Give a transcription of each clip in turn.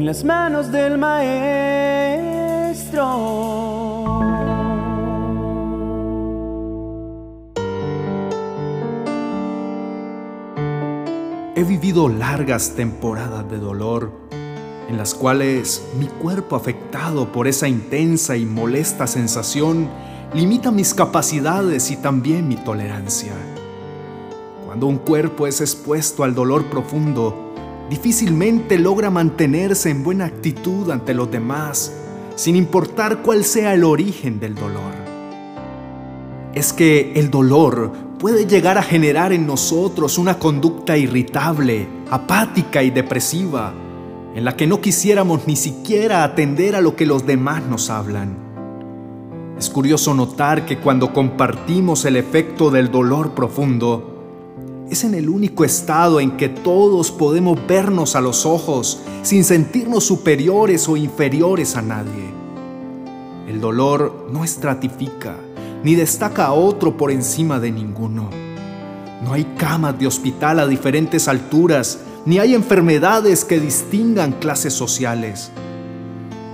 en las manos del Maestro. He vivido largas temporadas de dolor en las cuales mi cuerpo afectado por esa intensa y molesta sensación limita mis capacidades y también mi tolerancia. Cuando un cuerpo es expuesto al dolor profundo, difícilmente logra mantenerse en buena actitud ante los demás, sin importar cuál sea el origen del dolor. Es que el dolor puede llegar a generar en nosotros una conducta irritable, apática y depresiva, en la que no quisiéramos ni siquiera atender a lo que los demás nos hablan. Es curioso notar que cuando compartimos el efecto del dolor profundo, es en el único estado en que todos podemos vernos a los ojos sin sentirnos superiores o inferiores a nadie. El dolor no estratifica ni destaca a otro por encima de ninguno. No hay camas de hospital a diferentes alturas, ni hay enfermedades que distingan clases sociales.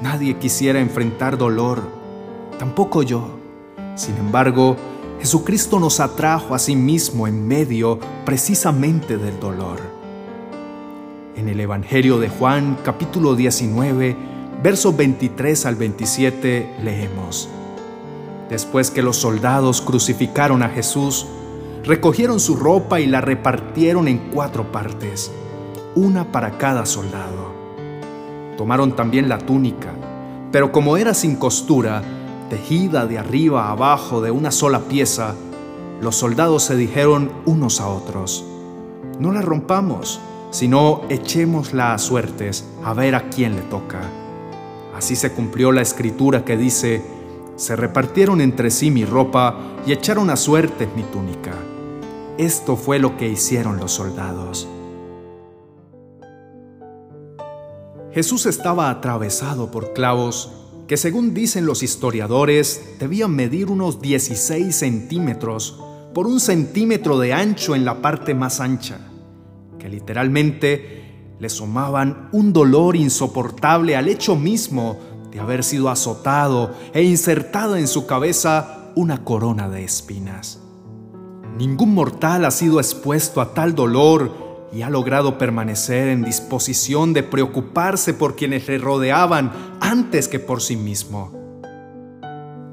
Nadie quisiera enfrentar dolor, tampoco yo. Sin embargo, Jesucristo nos atrajo a sí mismo en medio precisamente del dolor. En el Evangelio de Juan capítulo 19, versos 23 al 27 leemos. Después que los soldados crucificaron a Jesús, recogieron su ropa y la repartieron en cuatro partes, una para cada soldado. Tomaron también la túnica, pero como era sin costura, tejida de arriba a abajo de una sola pieza, los soldados se dijeron unos a otros, no la rompamos, sino echémosla a suertes a ver a quién le toca. Así se cumplió la escritura que dice, se repartieron entre sí mi ropa y echaron a suertes mi túnica. Esto fue lo que hicieron los soldados. Jesús estaba atravesado por clavos que según dicen los historiadores debían medir unos 16 centímetros por un centímetro de ancho en la parte más ancha, que literalmente le sumaban un dolor insoportable al hecho mismo de haber sido azotado e insertado en su cabeza una corona de espinas. Ningún mortal ha sido expuesto a tal dolor y ha logrado permanecer en disposición de preocuparse por quienes le rodeaban antes que por sí mismo.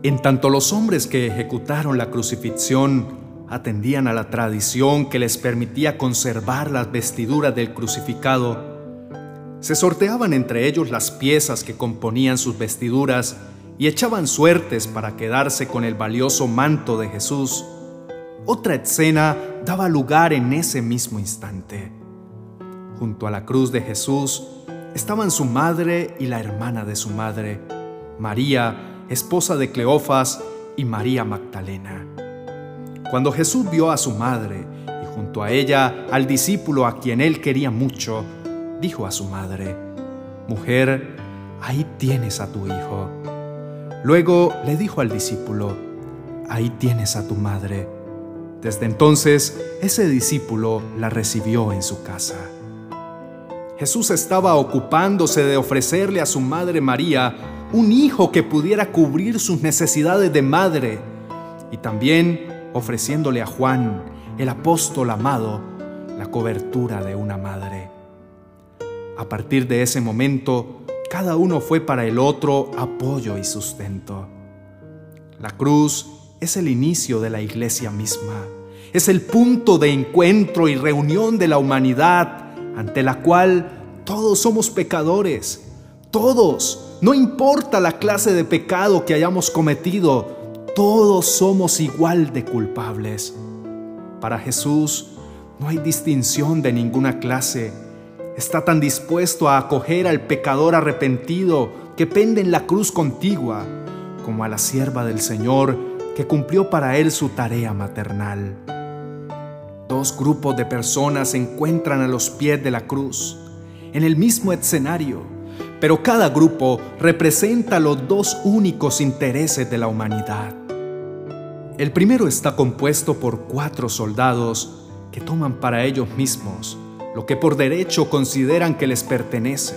En tanto los hombres que ejecutaron la crucifixión atendían a la tradición que les permitía conservar las vestiduras del crucificado, se sorteaban entre ellos las piezas que componían sus vestiduras y echaban suertes para quedarse con el valioso manto de Jesús. Otra escena daba lugar en ese mismo instante. Junto a la cruz de Jesús estaban su madre y la hermana de su madre, María, esposa de Cleofas, y María Magdalena. Cuando Jesús vio a su madre y junto a ella al discípulo a quien él quería mucho, dijo a su madre, Mujer, ahí tienes a tu hijo. Luego le dijo al discípulo, Ahí tienes a tu madre. Desde entonces, ese discípulo la recibió en su casa. Jesús estaba ocupándose de ofrecerle a su madre María un hijo que pudiera cubrir sus necesidades de madre y también ofreciéndole a Juan, el apóstol amado, la cobertura de una madre. A partir de ese momento, cada uno fue para el otro apoyo y sustento. La cruz es el inicio de la iglesia misma. Es el punto de encuentro y reunión de la humanidad ante la cual todos somos pecadores. Todos, no importa la clase de pecado que hayamos cometido, todos somos igual de culpables. Para Jesús no hay distinción de ninguna clase. Está tan dispuesto a acoger al pecador arrepentido que pende en la cruz contigua, como a la sierva del Señor que cumplió para él su tarea maternal. Dos grupos de personas se encuentran a los pies de la cruz, en el mismo escenario, pero cada grupo representa los dos únicos intereses de la humanidad. El primero está compuesto por cuatro soldados que toman para ellos mismos lo que por derecho consideran que les pertenece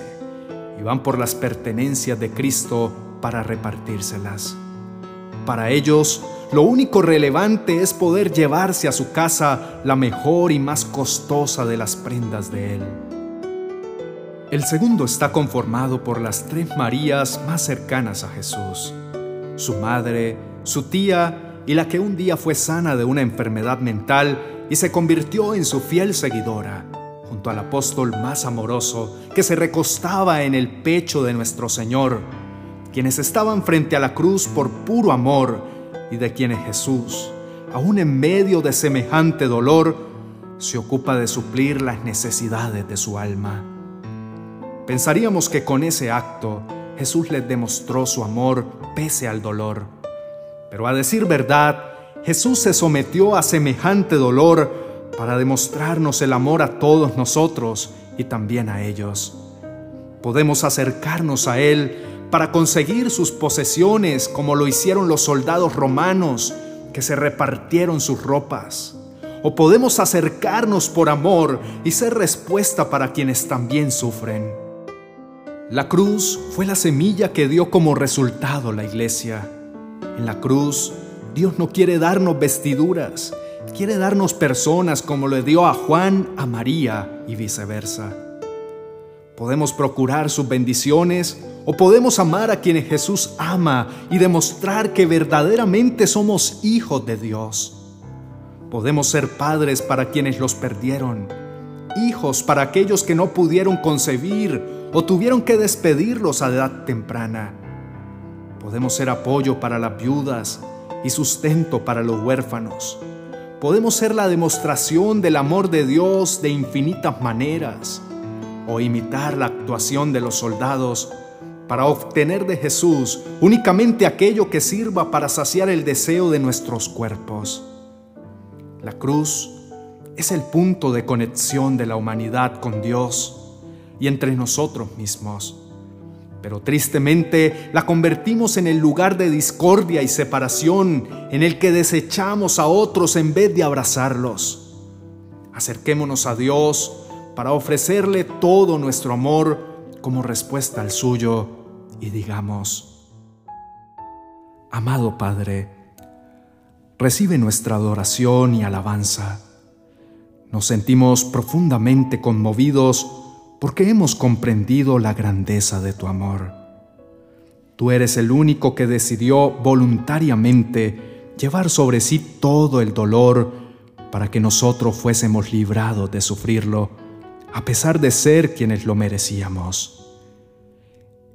y van por las pertenencias de Cristo para repartírselas. Para ellos, lo único relevante es poder llevarse a su casa la mejor y más costosa de las prendas de Él. El segundo está conformado por las tres Marías más cercanas a Jesús, su madre, su tía y la que un día fue sana de una enfermedad mental y se convirtió en su fiel seguidora, junto al apóstol más amoroso que se recostaba en el pecho de nuestro Señor, quienes estaban frente a la cruz por puro amor y de quienes Jesús, aún en medio de semejante dolor, se ocupa de suplir las necesidades de su alma. Pensaríamos que con ese acto Jesús les demostró su amor pese al dolor. Pero a decir verdad, Jesús se sometió a semejante dolor para demostrarnos el amor a todos nosotros y también a ellos. Podemos acercarnos a Él para conseguir sus posesiones como lo hicieron los soldados romanos que se repartieron sus ropas. O podemos acercarnos por amor y ser respuesta para quienes también sufren. La cruz fue la semilla que dio como resultado la iglesia. En la cruz, Dios no quiere darnos vestiduras, quiere darnos personas como le dio a Juan a María y viceversa. Podemos procurar sus bendiciones o podemos amar a quienes Jesús ama y demostrar que verdaderamente somos hijos de Dios. Podemos ser padres para quienes los perdieron, hijos para aquellos que no pudieron concebir o tuvieron que despedirlos a edad temprana. Podemos ser apoyo para las viudas y sustento para los huérfanos. Podemos ser la demostración del amor de Dios de infinitas maneras o imitar la actuación de los soldados para obtener de Jesús únicamente aquello que sirva para saciar el deseo de nuestros cuerpos. La cruz es el punto de conexión de la humanidad con Dios y entre nosotros mismos. Pero tristemente la convertimos en el lugar de discordia y separación en el que desechamos a otros en vez de abrazarlos. Acerquémonos a Dios para ofrecerle todo nuestro amor como respuesta al suyo y digamos, Amado Padre, recibe nuestra adoración y alabanza. Nos sentimos profundamente conmovidos porque hemos comprendido la grandeza de tu amor. Tú eres el único que decidió voluntariamente llevar sobre sí todo el dolor para que nosotros fuésemos librados de sufrirlo, a pesar de ser quienes lo merecíamos.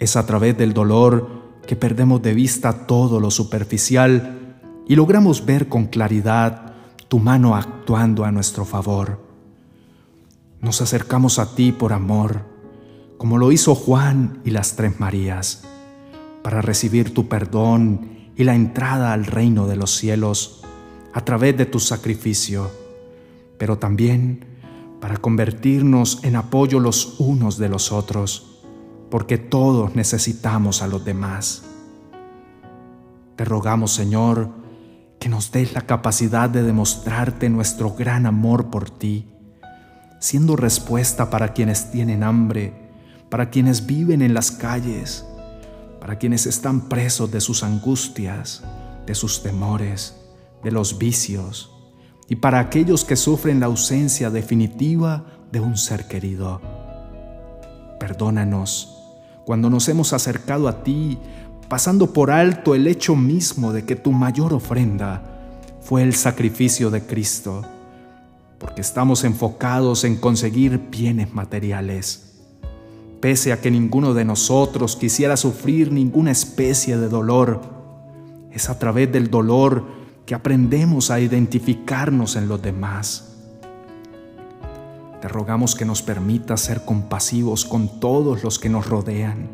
Es a través del dolor que perdemos de vista todo lo superficial y logramos ver con claridad tu mano actuando a nuestro favor. Nos acercamos a ti por amor, como lo hizo Juan y las tres Marías, para recibir tu perdón y la entrada al reino de los cielos a través de tu sacrificio, pero también para convertirnos en apoyo los unos de los otros, porque todos necesitamos a los demás. Te rogamos, Señor, que nos des la capacidad de demostrarte nuestro gran amor por ti siendo respuesta para quienes tienen hambre, para quienes viven en las calles, para quienes están presos de sus angustias, de sus temores, de los vicios, y para aquellos que sufren la ausencia definitiva de un ser querido. Perdónanos cuando nos hemos acercado a ti pasando por alto el hecho mismo de que tu mayor ofrenda fue el sacrificio de Cristo porque estamos enfocados en conseguir bienes materiales. Pese a que ninguno de nosotros quisiera sufrir ninguna especie de dolor, es a través del dolor que aprendemos a identificarnos en los demás. Te rogamos que nos permita ser compasivos con todos los que nos rodean,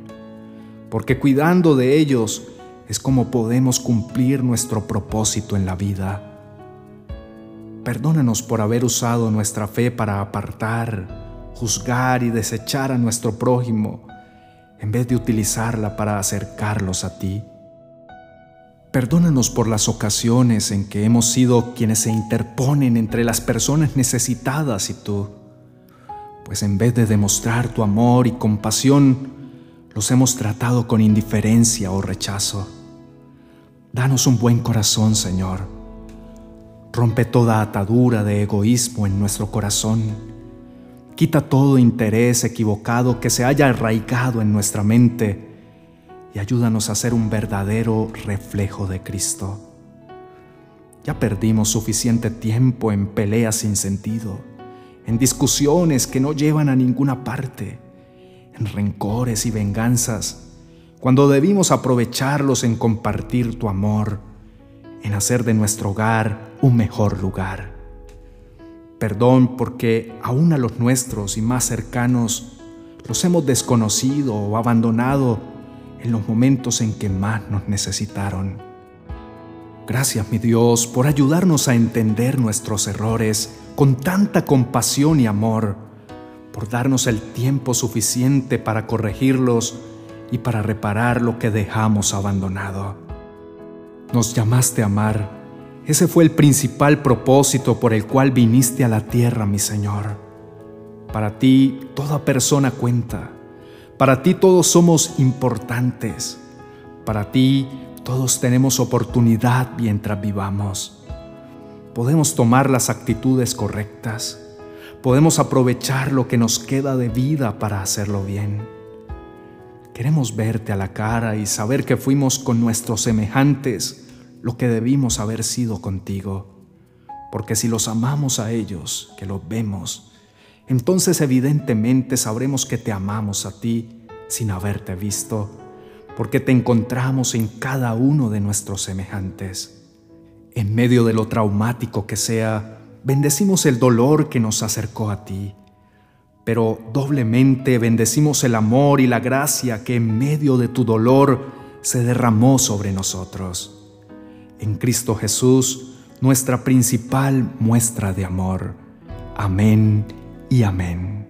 porque cuidando de ellos es como podemos cumplir nuestro propósito en la vida. Perdónanos por haber usado nuestra fe para apartar, juzgar y desechar a nuestro prójimo, en vez de utilizarla para acercarlos a ti. Perdónanos por las ocasiones en que hemos sido quienes se interponen entre las personas necesitadas y tú, pues en vez de demostrar tu amor y compasión, los hemos tratado con indiferencia o rechazo. Danos un buen corazón, Señor. Rompe toda atadura de egoísmo en nuestro corazón. Quita todo interés equivocado que se haya arraigado en nuestra mente y ayúdanos a ser un verdadero reflejo de Cristo. Ya perdimos suficiente tiempo en peleas sin sentido, en discusiones que no llevan a ninguna parte, en rencores y venganzas cuando debimos aprovecharlos en compartir tu amor, en hacer de nuestro hogar un mejor lugar. Perdón porque aún a los nuestros y más cercanos los hemos desconocido o abandonado en los momentos en que más nos necesitaron. Gracias mi Dios por ayudarnos a entender nuestros errores con tanta compasión y amor, por darnos el tiempo suficiente para corregirlos y para reparar lo que dejamos abandonado. Nos llamaste a amar. Ese fue el principal propósito por el cual viniste a la tierra, mi Señor. Para ti toda persona cuenta. Para ti todos somos importantes. Para ti todos tenemos oportunidad mientras vivamos. Podemos tomar las actitudes correctas. Podemos aprovechar lo que nos queda de vida para hacerlo bien Queremos verte a la cara y saber que fuimos con nuestros semejantes lo que debimos haber sido contigo. Porque si los amamos a ellos, que los vemos, entonces evidentemente sabremos que te amamos a ti sin haberte visto, porque te encontramos en cada uno de nuestros semejantes. En medio de lo traumático que sea, bendecimos el dolor que nos acercó a ti pero doblemente bendecimos el amor y la gracia que en medio de tu dolor se derramó sobre nosotros. En Cristo Jesús, nuestra principal muestra de amor. Amén y amén.